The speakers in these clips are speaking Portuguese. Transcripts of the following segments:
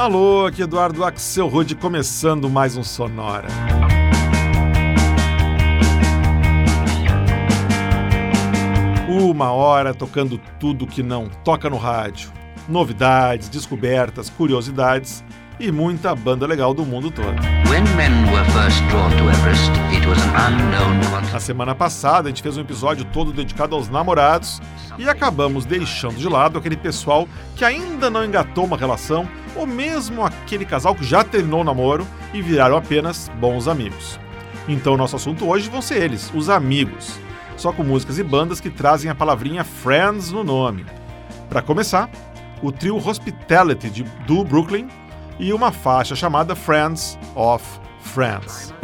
Alô, aqui Eduardo Axel Rude começando mais um Sonora. Uma hora tocando tudo que não toca no rádio. Novidades, descobertas, curiosidades e muita banda legal do mundo todo. Na semana passada, a gente fez um episódio todo dedicado aos namorados e acabamos deixando de lado aquele pessoal que ainda não engatou uma relação ou mesmo aquele casal que já terminou o namoro e viraram apenas bons amigos. Então, nosso assunto hoje vão ser eles, os amigos, só com músicas e bandas que trazem a palavrinha Friends no nome. Para começar, o trio Hospitality de, do Brooklyn e uma faixa chamada Friends of Friends.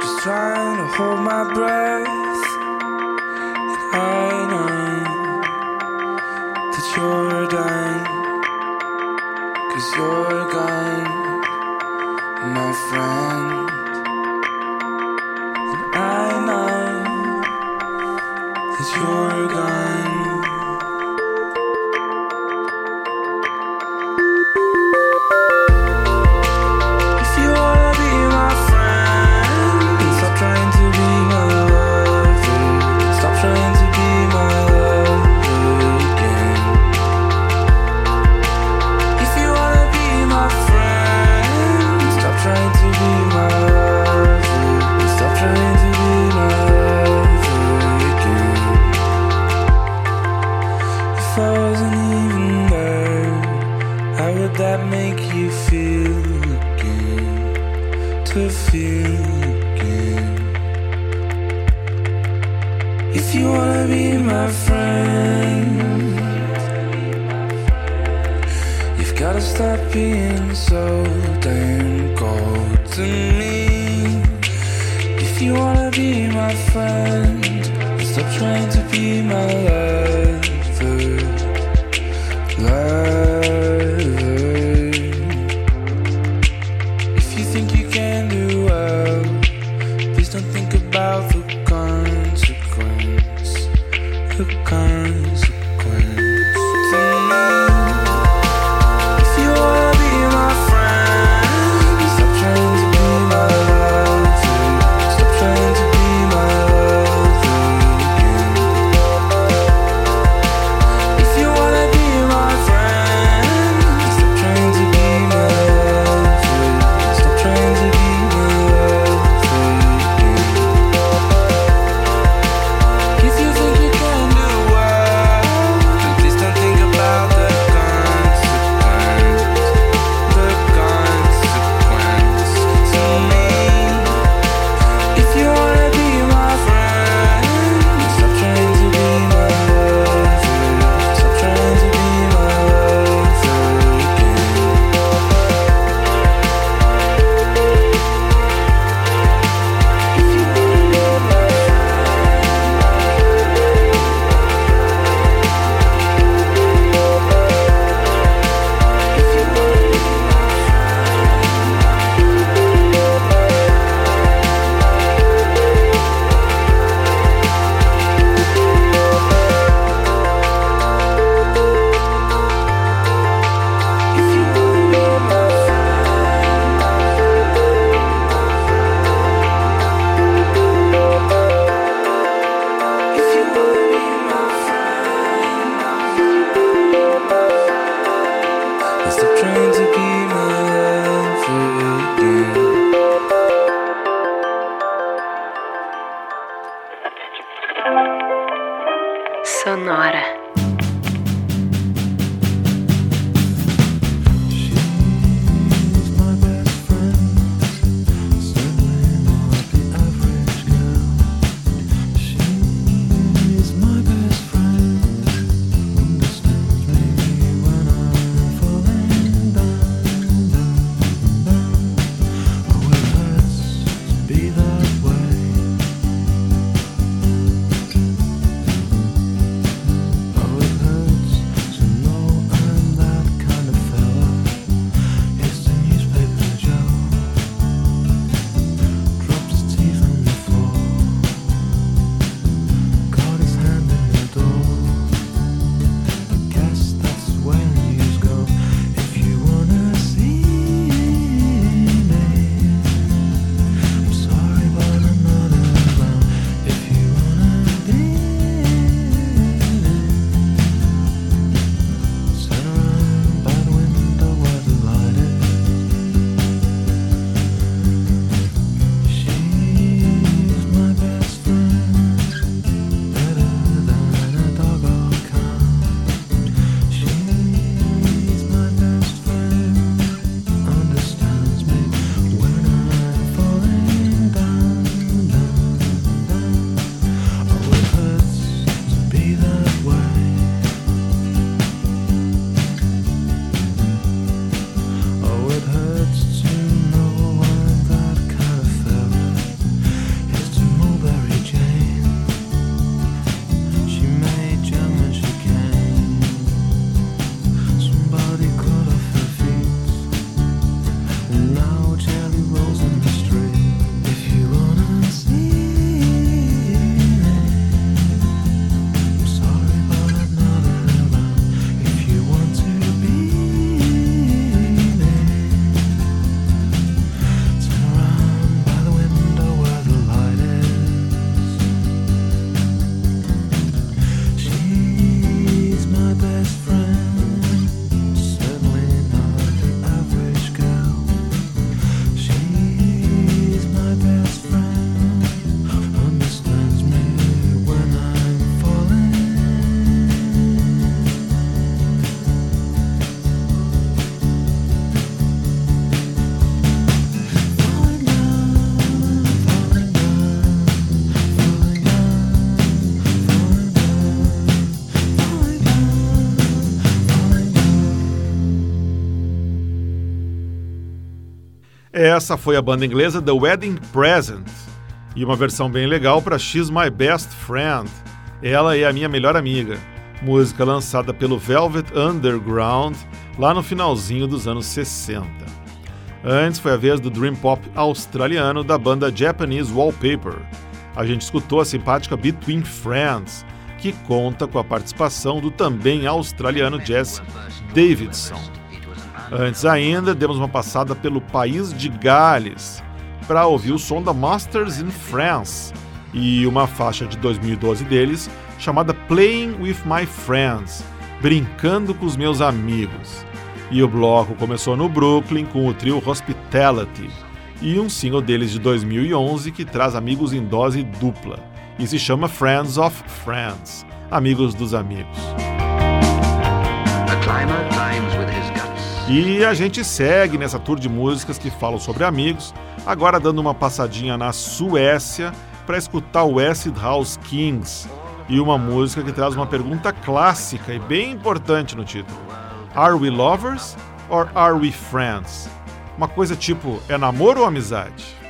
Just trying to hold my breath. Essa foi a banda inglesa The Wedding Present e uma versão bem legal para She's My Best Friend. Ela é a minha melhor amiga. Música lançada pelo Velvet Underground lá no finalzinho dos anos 60. Antes foi a vez do dream pop australiano da banda Japanese Wallpaper. A gente escutou a simpática Between Friends, que conta com a participação do também australiano Jess Davidson. Antes ainda, demos uma passada pelo país de Gales para ouvir o som da Masters in France e uma faixa de 2012 deles chamada Playing with My Friends Brincando com os Meus Amigos. E o bloco começou no Brooklyn com o trio Hospitality e um single deles de 2011 que traz amigos em dose dupla e se chama Friends of Friends Amigos dos Amigos. E a gente segue nessa tour de músicas que falam sobre amigos, agora dando uma passadinha na Suécia para escutar o Acid House Kings e uma música que traz uma pergunta clássica e bem importante no título: Are we lovers or are we friends? Uma coisa tipo, é namoro ou amizade?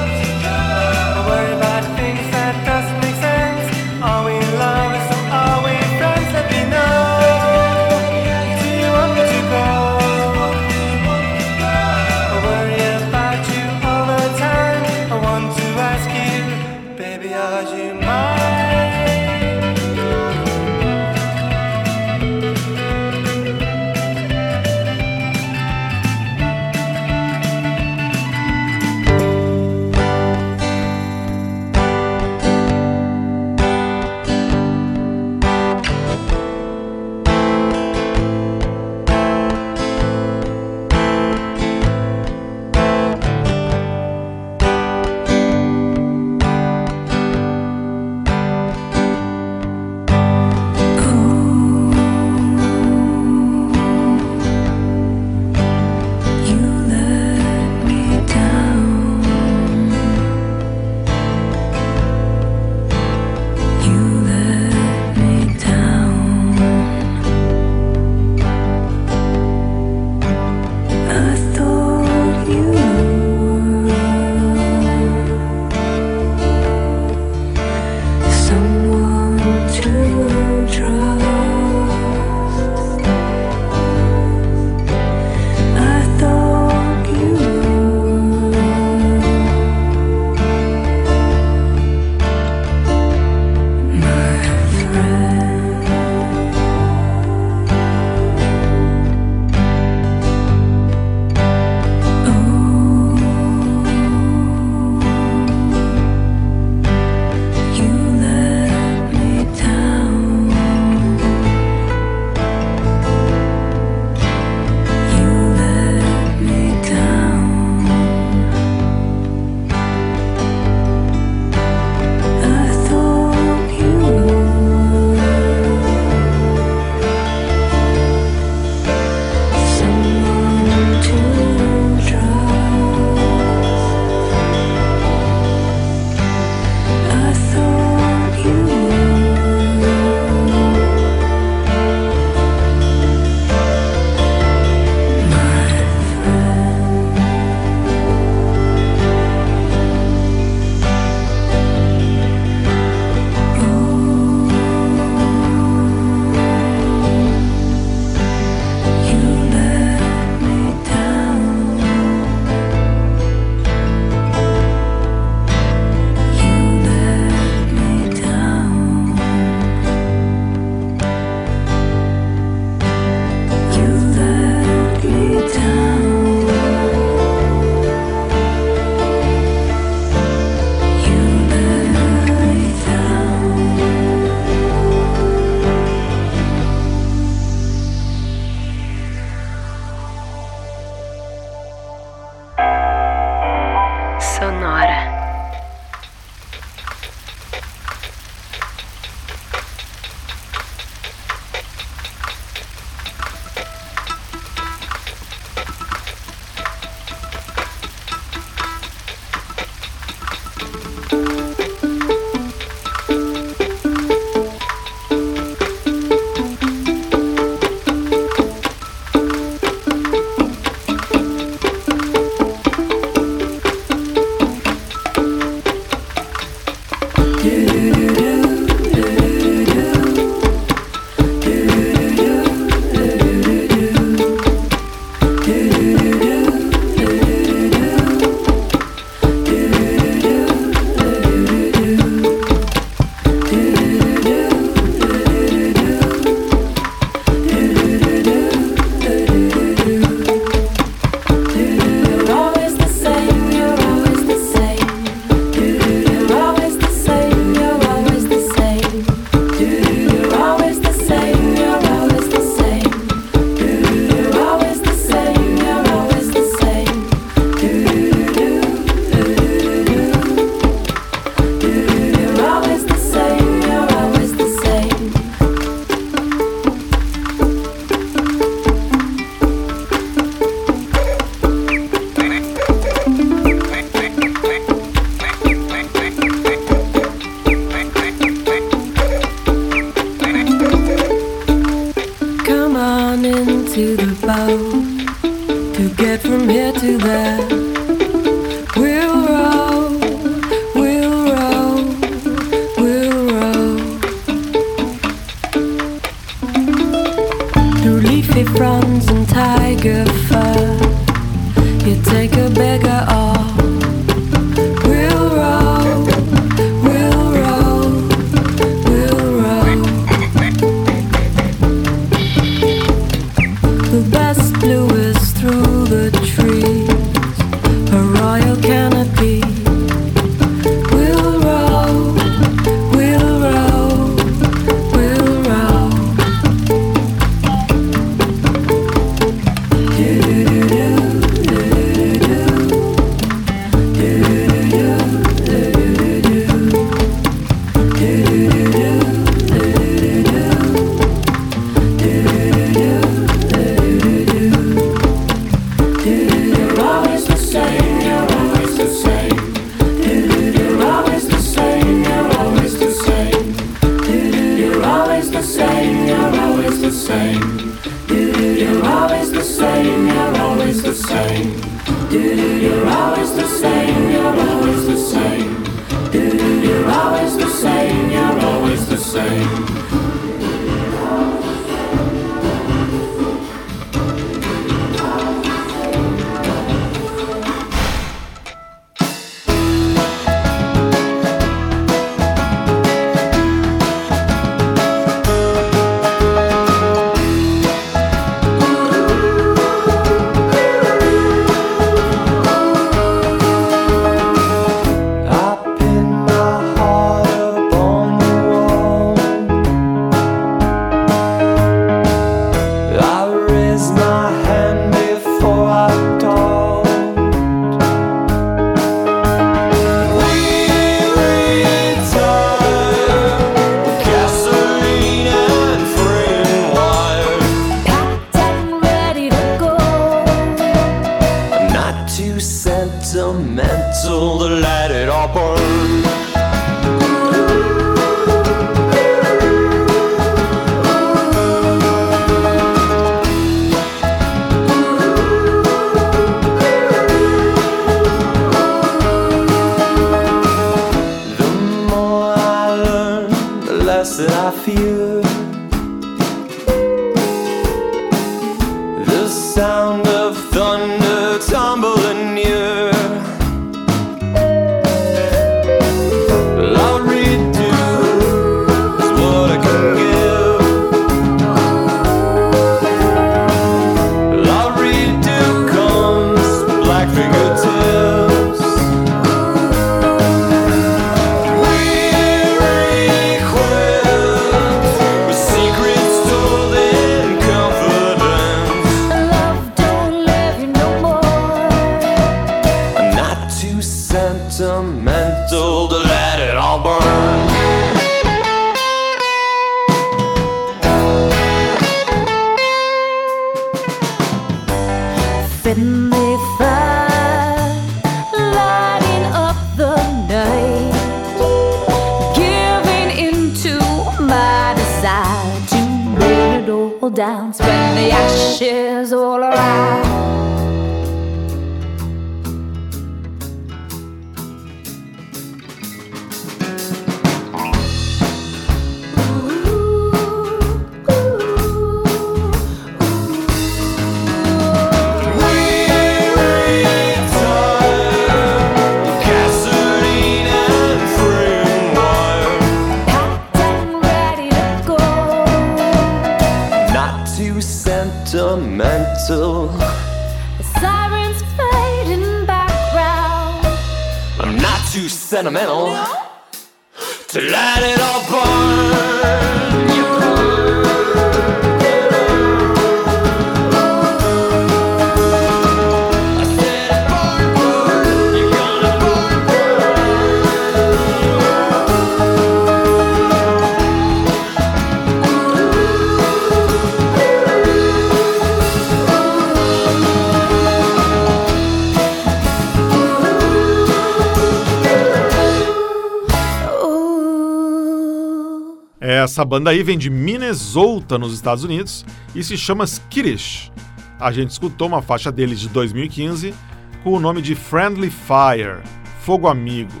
Essa banda aí vem de Minnesota, nos Estados Unidos, e se chama Skittish. A gente escutou uma faixa deles de 2015 com o nome de Friendly Fire, Fogo Amigo.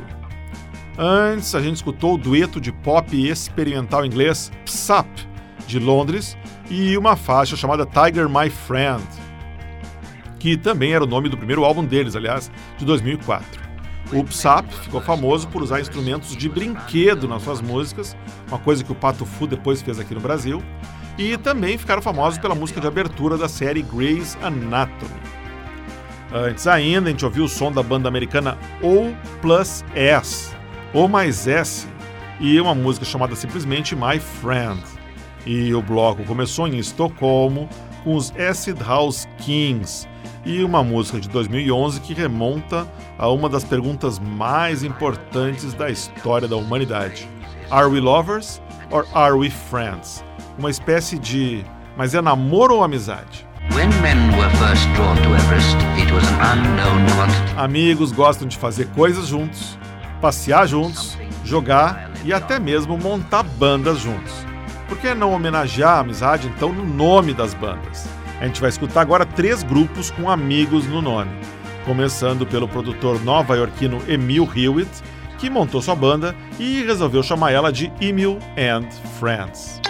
Antes, a gente escutou o dueto de pop experimental inglês Psap, de Londres, e uma faixa chamada Tiger My Friend, que também era o nome do primeiro álbum deles, aliás, de 2004. O Psap ficou famoso por usar instrumentos de brinquedo nas suas músicas, uma coisa que o Pato Fu depois fez aqui no Brasil, e também ficaram famosos pela música de abertura da série Grey's Anatomy. Antes ainda, a gente ouviu o som da banda americana O Plus S, ou mais S, e uma música chamada simplesmente My Friend. E o bloco começou em Estocolmo com os Acid House Kings e uma música de 2011 que remonta a uma das perguntas mais importantes da história da humanidade: Are we lovers or are we friends? Uma espécie de mas é namoro ou amizade? Everest. Amigos gostam de fazer coisas juntos, passear juntos, jogar e até mesmo montar bandas juntos. Por que não homenagear a amizade então no nome das bandas? A gente vai escutar agora três grupos com amigos no nome. Começando pelo produtor nova-iorquino Emil Hewitt, que montou sua banda e resolveu chamar ela de Emil and Friends.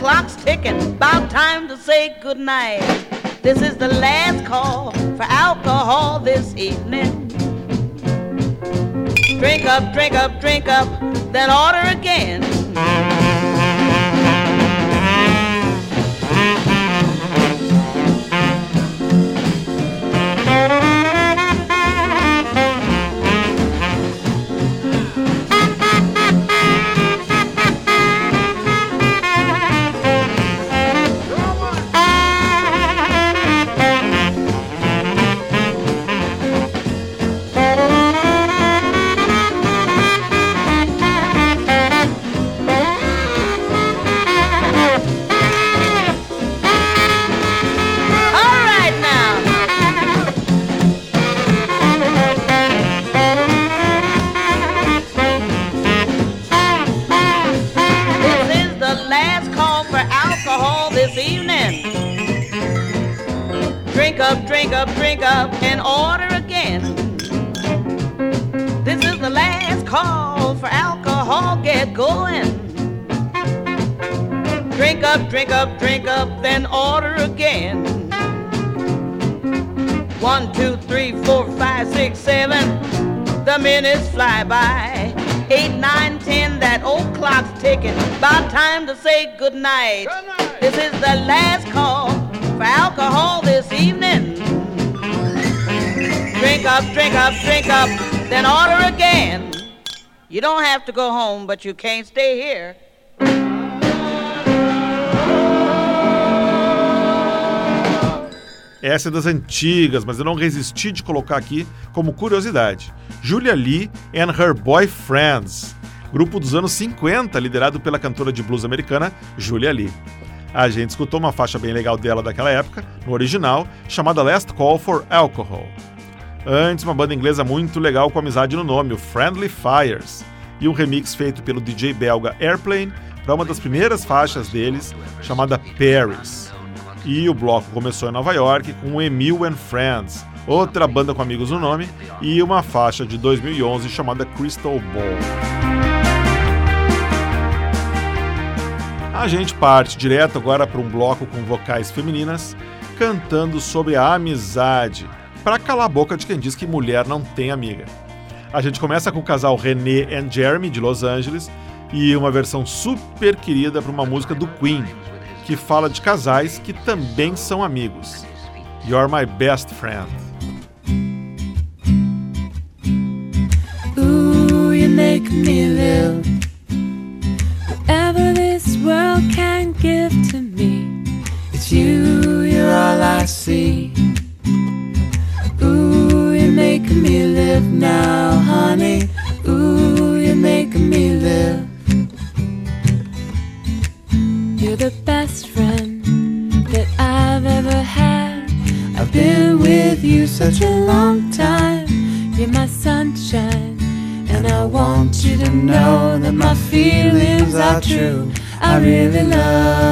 Clock's ticking. About time to say goodnight. This is the last call for alcohol this evening. Drink up, drink up, drink up, then order again. Drink up, drink up, then order again. One, two, three, four, five, six, seven. The minutes fly by. Eight, nine, ten, that old clock's ticking. About time to say goodnight. This is the last call for alcohol this evening. Drink up, drink up, drink up, then order again. You don't have to go home, but you can't stay here. Essa é das antigas, mas eu não resisti de colocar aqui como curiosidade. Julia Lee and Her Boyfriends, grupo dos anos 50, liderado pela cantora de blues americana Julia Lee. A gente escutou uma faixa bem legal dela daquela época, no original, chamada Last Call for Alcohol. Antes, uma banda inglesa muito legal com amizade no nome, o Friendly Fires, e um remix feito pelo DJ belga Airplane para uma das primeiras faixas deles, chamada Paris. E o bloco começou em Nova York com Emil and Friends, outra banda com amigos no nome, e uma faixa de 2011 chamada Crystal Ball. A gente parte direto agora para um bloco com vocais femininas cantando sobre a amizade, para calar a boca de quem diz que mulher não tem amiga. A gente começa com o casal René and Jeremy de Los Angeles e uma versão super querida para uma música do Queen, que fala de casais que também são amigos. You're my best friend. Ooh, you make me live. Whatever this world can give to me, it's you, you're all I see. Ooh, you're making me live now, honey. Ooh, you're making me live. You're the best friend that I've ever had. I've been with you such a long time. You're my sunshine, and I want you to know that my feelings are true. I really love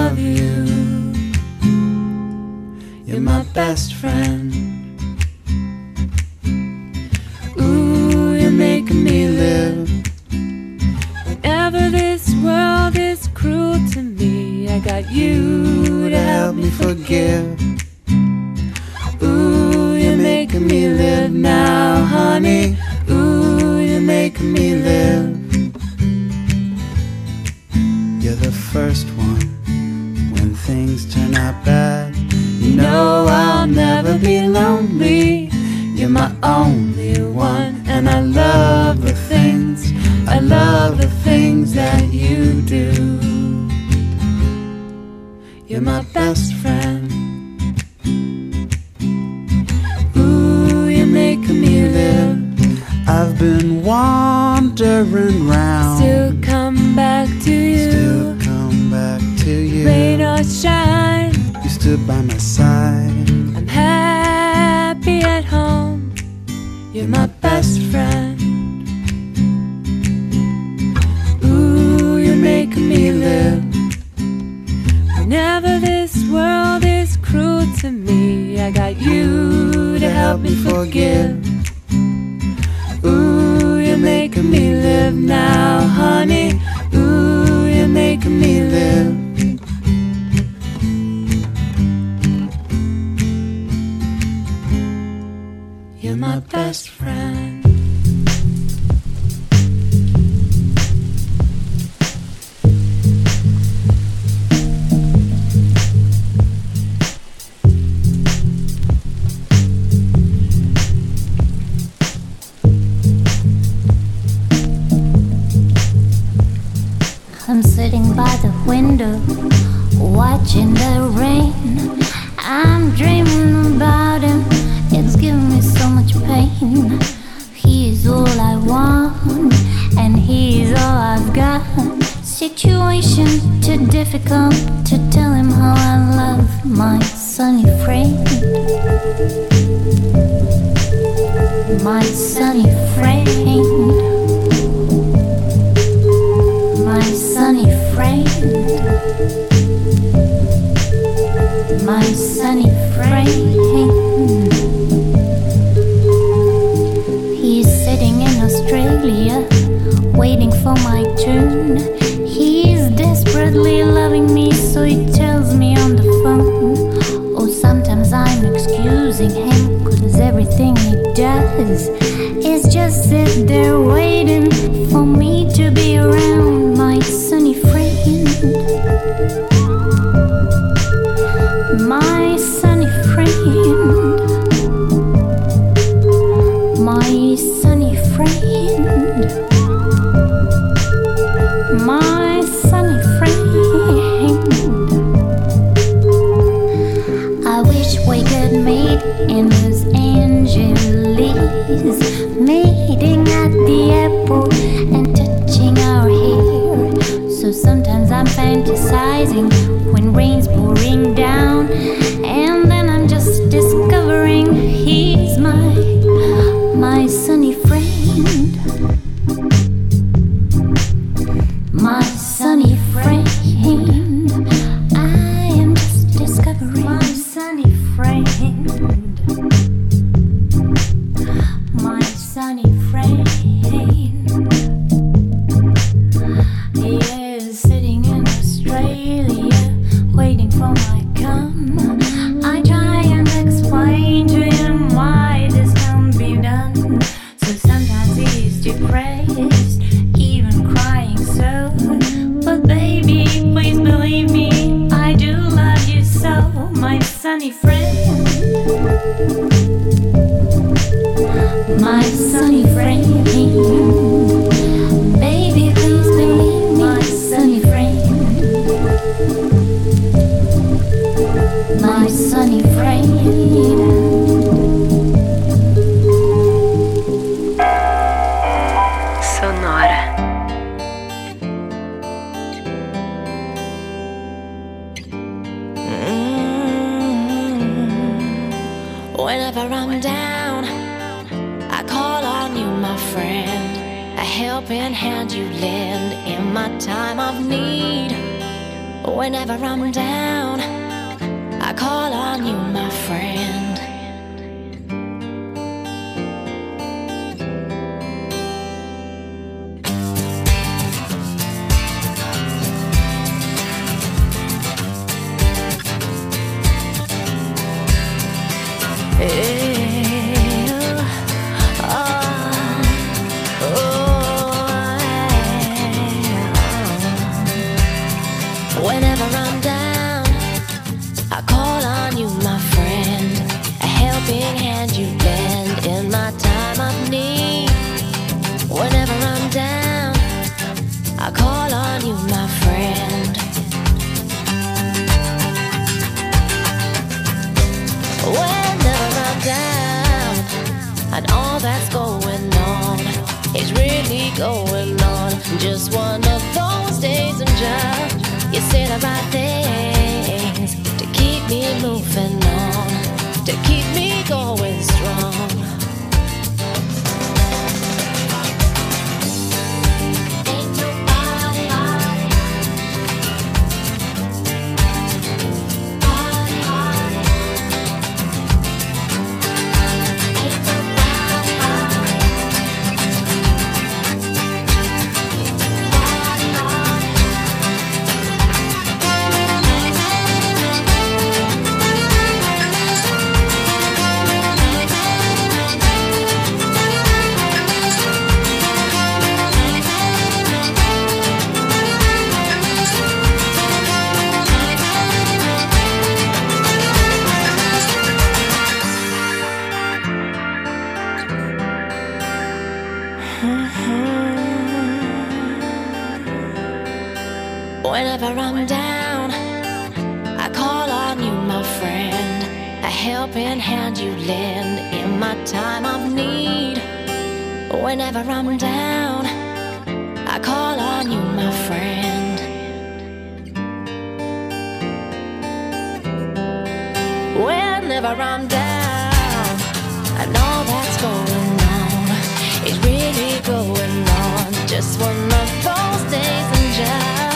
rain's pouring down, and then I'm just discovering helping hand you lend in my time of need. Whenever I'm down, I call on you, my friend. Whenever I'm down, I know that's going on. It's really going on. Just one of those days and July.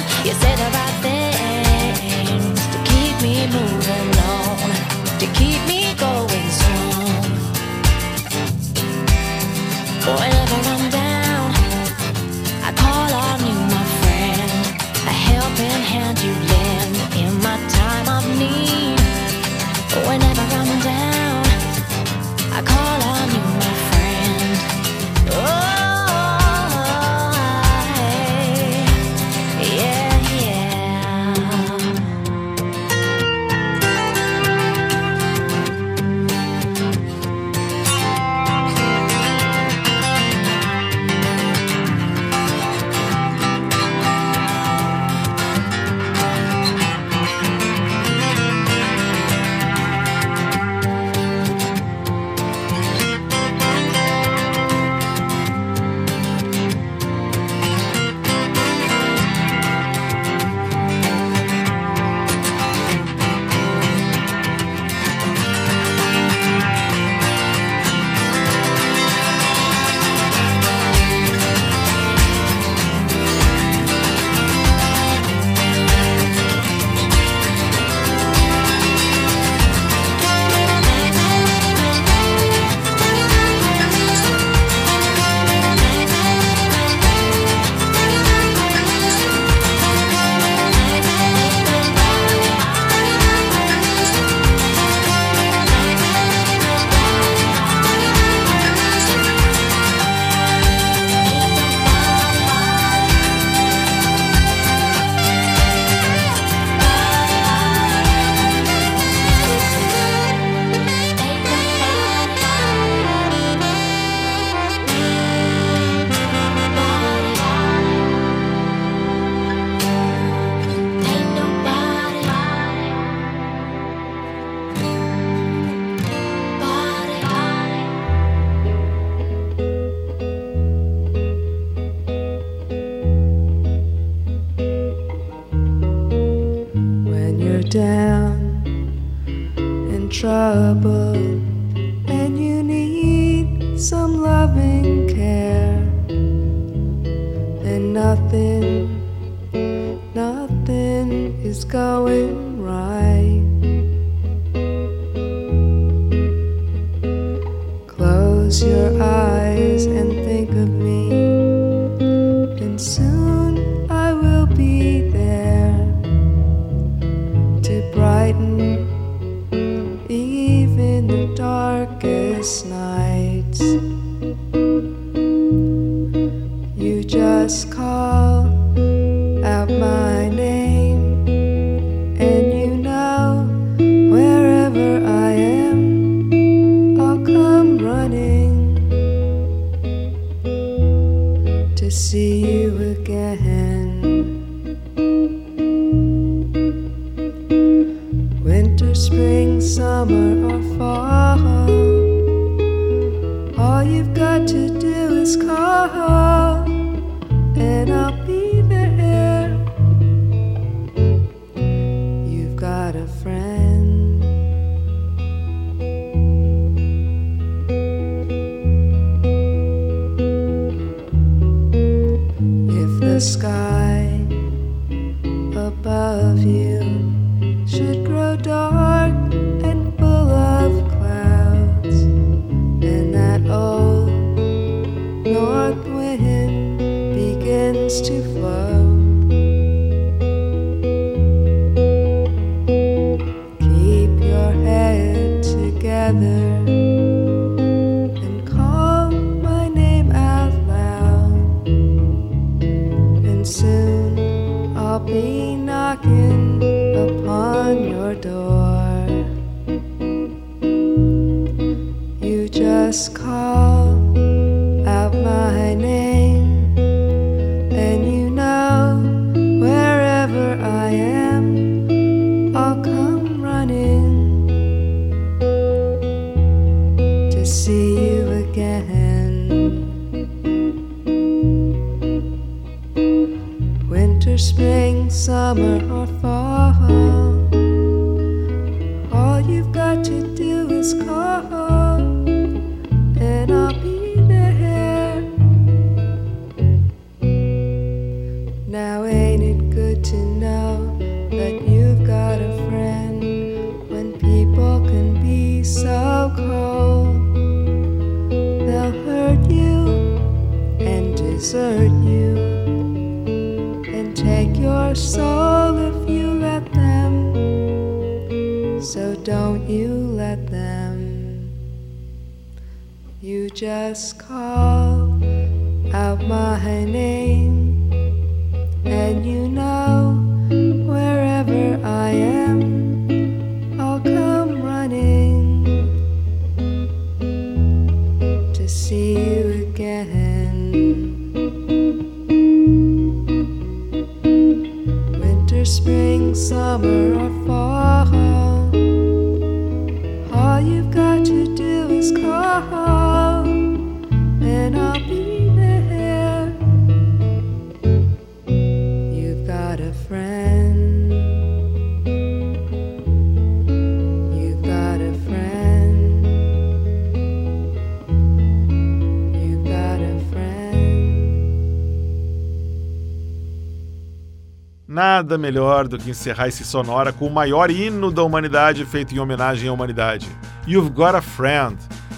Nada melhor do que encerrar esse sonora com o maior hino da humanidade feito em homenagem à humanidade. You've Got a Friend,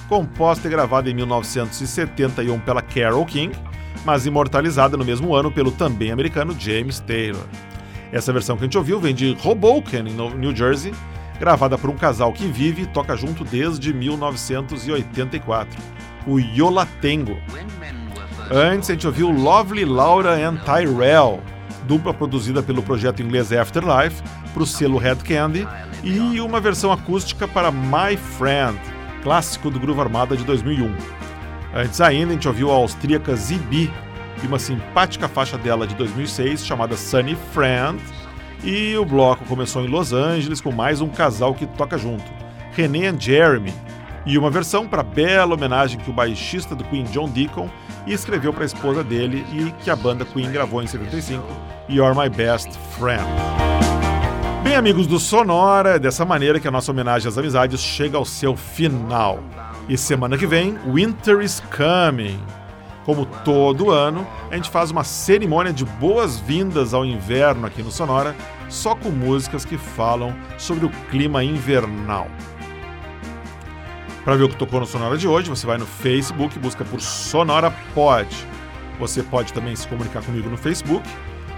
composta e gravada em 1971 pela Carole King, mas imortalizada no mesmo ano pelo também americano James Taylor. Essa versão que a gente ouviu vem de Hoboken, em No- New Jersey, gravada por um casal que vive e toca junto desde 1984, o Yola Tengo. Antes a gente ouviu Lovely Laura and Tyrell, dupla produzida pelo projeto inglês Afterlife para o selo Red Candy, e uma versão acústica para My Friend, clássico do Groove Armada de 2001. Antes ainda a gente ouviu a austríaca ZB e uma simpática faixa dela de 2006 chamada Sunny Friend, e o bloco começou em Los Angeles com mais um casal que toca junto, René and Jeremy, e uma versão para bela homenagem que o baixista do Queen John Deacon escreveu para a esposa dele e que a banda Queen gravou em 75, You're My Best Friend. Bem, amigos do Sonora, é dessa maneira que a nossa homenagem às amizades chega ao seu final. E semana que vem, Winter is Coming. Como todo ano, a gente faz uma cerimônia de boas-vindas ao inverno aqui no Sonora, só com músicas que falam sobre o clima invernal. Para ver o que tocou no Sonora de hoje, você vai no Facebook e busca por Sonora Pod. Você pode também se comunicar comigo no Facebook,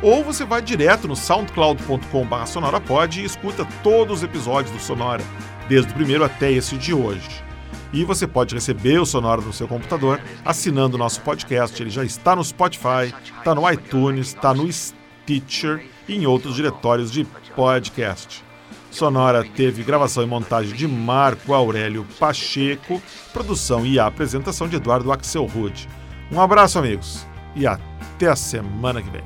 ou você vai direto no soundcloud.com.br sonorapod e escuta todos os episódios do Sonora, desde o primeiro até esse de hoje. E você pode receber o Sonora no seu computador assinando o nosso podcast. Ele já está no Spotify, está no iTunes, está no Stitcher e em outros diretórios de podcast. Sonora teve gravação e montagem de Marco Aurélio Pacheco, produção e apresentação de Eduardo Axelrod. Um abraço, amigos, e até a semana que vem.